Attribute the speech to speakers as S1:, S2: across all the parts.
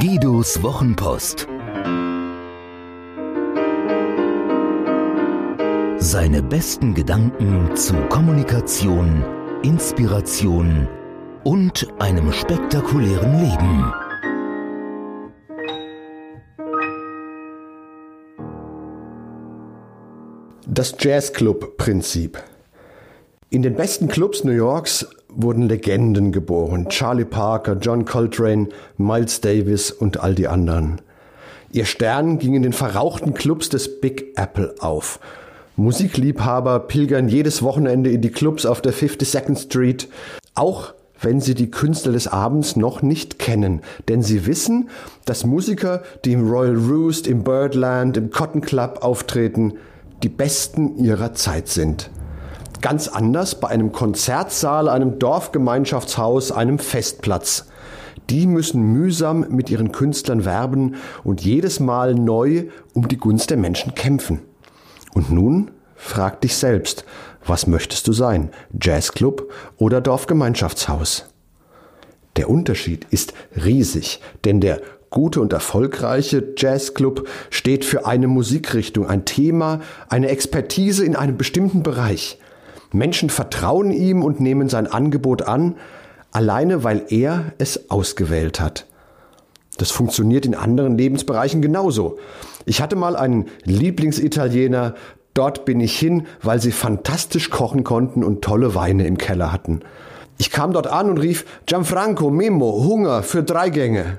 S1: Guidos Wochenpost. Seine besten Gedanken zu Kommunikation, Inspiration und einem spektakulären Leben.
S2: Das Jazzclub-Prinzip. In den besten Clubs New Yorks wurden Legenden geboren. Charlie Parker, John Coltrane, Miles Davis und all die anderen. Ihr Stern ging in den verrauchten Clubs des Big Apple auf. Musikliebhaber pilgern jedes Wochenende in die Clubs auf der 52nd Street, auch wenn sie die Künstler des Abends noch nicht kennen, denn sie wissen, dass Musiker, die im Royal Roost, im Birdland, im Cotton Club auftreten, die besten ihrer Zeit sind. Ganz anders bei einem Konzertsaal, einem Dorfgemeinschaftshaus, einem Festplatz. Die müssen mühsam mit ihren Künstlern werben und jedes Mal neu um die Gunst der Menschen kämpfen. Und nun frag dich selbst, was möchtest du sein? Jazzclub oder Dorfgemeinschaftshaus? Der Unterschied ist riesig, denn der gute und erfolgreiche Jazzclub steht für eine Musikrichtung, ein Thema, eine Expertise in einem bestimmten Bereich. Menschen vertrauen ihm und nehmen sein Angebot an, alleine weil er es ausgewählt hat. Das funktioniert in anderen Lebensbereichen genauso. Ich hatte mal einen Lieblingsitaliener, dort bin ich hin, weil sie fantastisch kochen konnten und tolle Weine im Keller hatten. Ich kam dort an und rief Gianfranco, Mimo, Hunger für drei Gänge.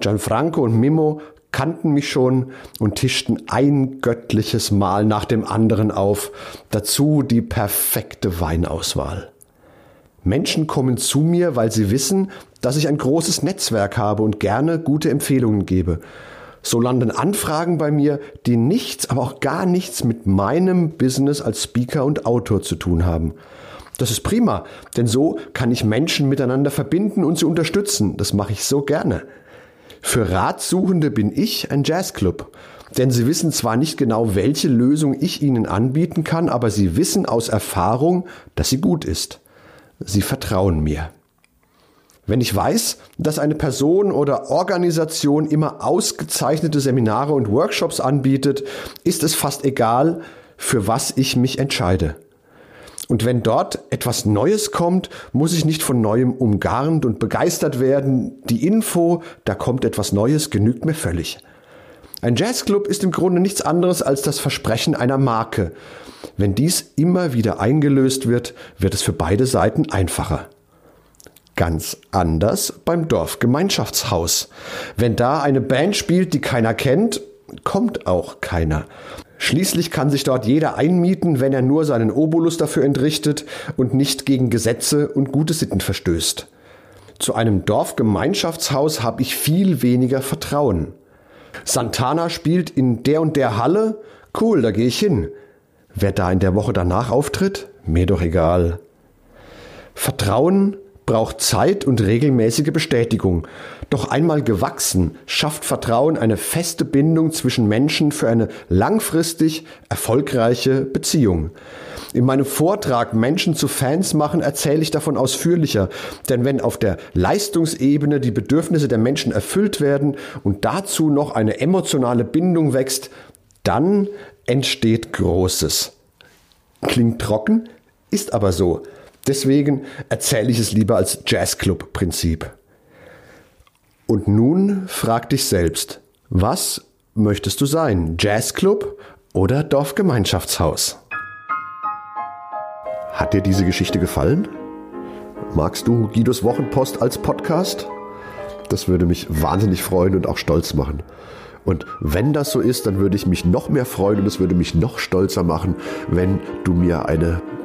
S2: Gianfranco und Mimo kannten mich schon und tischten ein göttliches Mahl nach dem anderen auf, dazu die perfekte Weinauswahl. Menschen kommen zu mir, weil sie wissen, dass ich ein großes Netzwerk habe und gerne gute Empfehlungen gebe. So landen Anfragen bei mir, die nichts, aber auch gar nichts mit meinem Business als Speaker und Autor zu tun haben. Das ist prima, denn so kann ich Menschen miteinander verbinden und sie unterstützen. Das mache ich so gerne. Für Ratsuchende bin ich ein Jazzclub. Denn sie wissen zwar nicht genau, welche Lösung ich ihnen anbieten kann, aber sie wissen aus Erfahrung, dass sie gut ist. Sie vertrauen mir. Wenn ich weiß, dass eine Person oder Organisation immer ausgezeichnete Seminare und Workshops anbietet, ist es fast egal, für was ich mich entscheide. Und wenn dort etwas Neues kommt, muss ich nicht von neuem umgarnt und begeistert werden. Die Info, da kommt etwas Neues, genügt mir völlig. Ein Jazzclub ist im Grunde nichts anderes als das Versprechen einer Marke. Wenn dies immer wieder eingelöst wird, wird es für beide Seiten einfacher. Ganz anders beim Dorfgemeinschaftshaus. Wenn da eine Band spielt, die keiner kennt, kommt auch keiner. Schließlich kann sich dort jeder einmieten, wenn er nur seinen Obolus dafür entrichtet und nicht gegen Gesetze und gute Sitten verstößt. Zu einem Dorfgemeinschaftshaus habe ich viel weniger Vertrauen. Santana spielt in der und der Halle, cool, da gehe ich hin. Wer da in der Woche danach auftritt, mir doch egal. Vertrauen braucht Zeit und regelmäßige Bestätigung. Doch einmal gewachsen, schafft Vertrauen eine feste Bindung zwischen Menschen für eine langfristig erfolgreiche Beziehung. In meinem Vortrag Menschen zu Fans machen erzähle ich davon ausführlicher, denn wenn auf der Leistungsebene die Bedürfnisse der Menschen erfüllt werden und dazu noch eine emotionale Bindung wächst, dann entsteht Großes. Klingt trocken, ist aber so. Deswegen erzähle ich es lieber als Jazzclub-Prinzip. Und nun frag dich selbst, was möchtest du sein? Jazzclub oder Dorfgemeinschaftshaus? Hat dir diese Geschichte gefallen? Magst du Guidos Wochenpost als Podcast? Das würde mich wahnsinnig freuen und auch stolz machen. Und wenn das so ist, dann würde ich mich noch mehr freuen und es würde mich noch stolzer machen, wenn du mir eine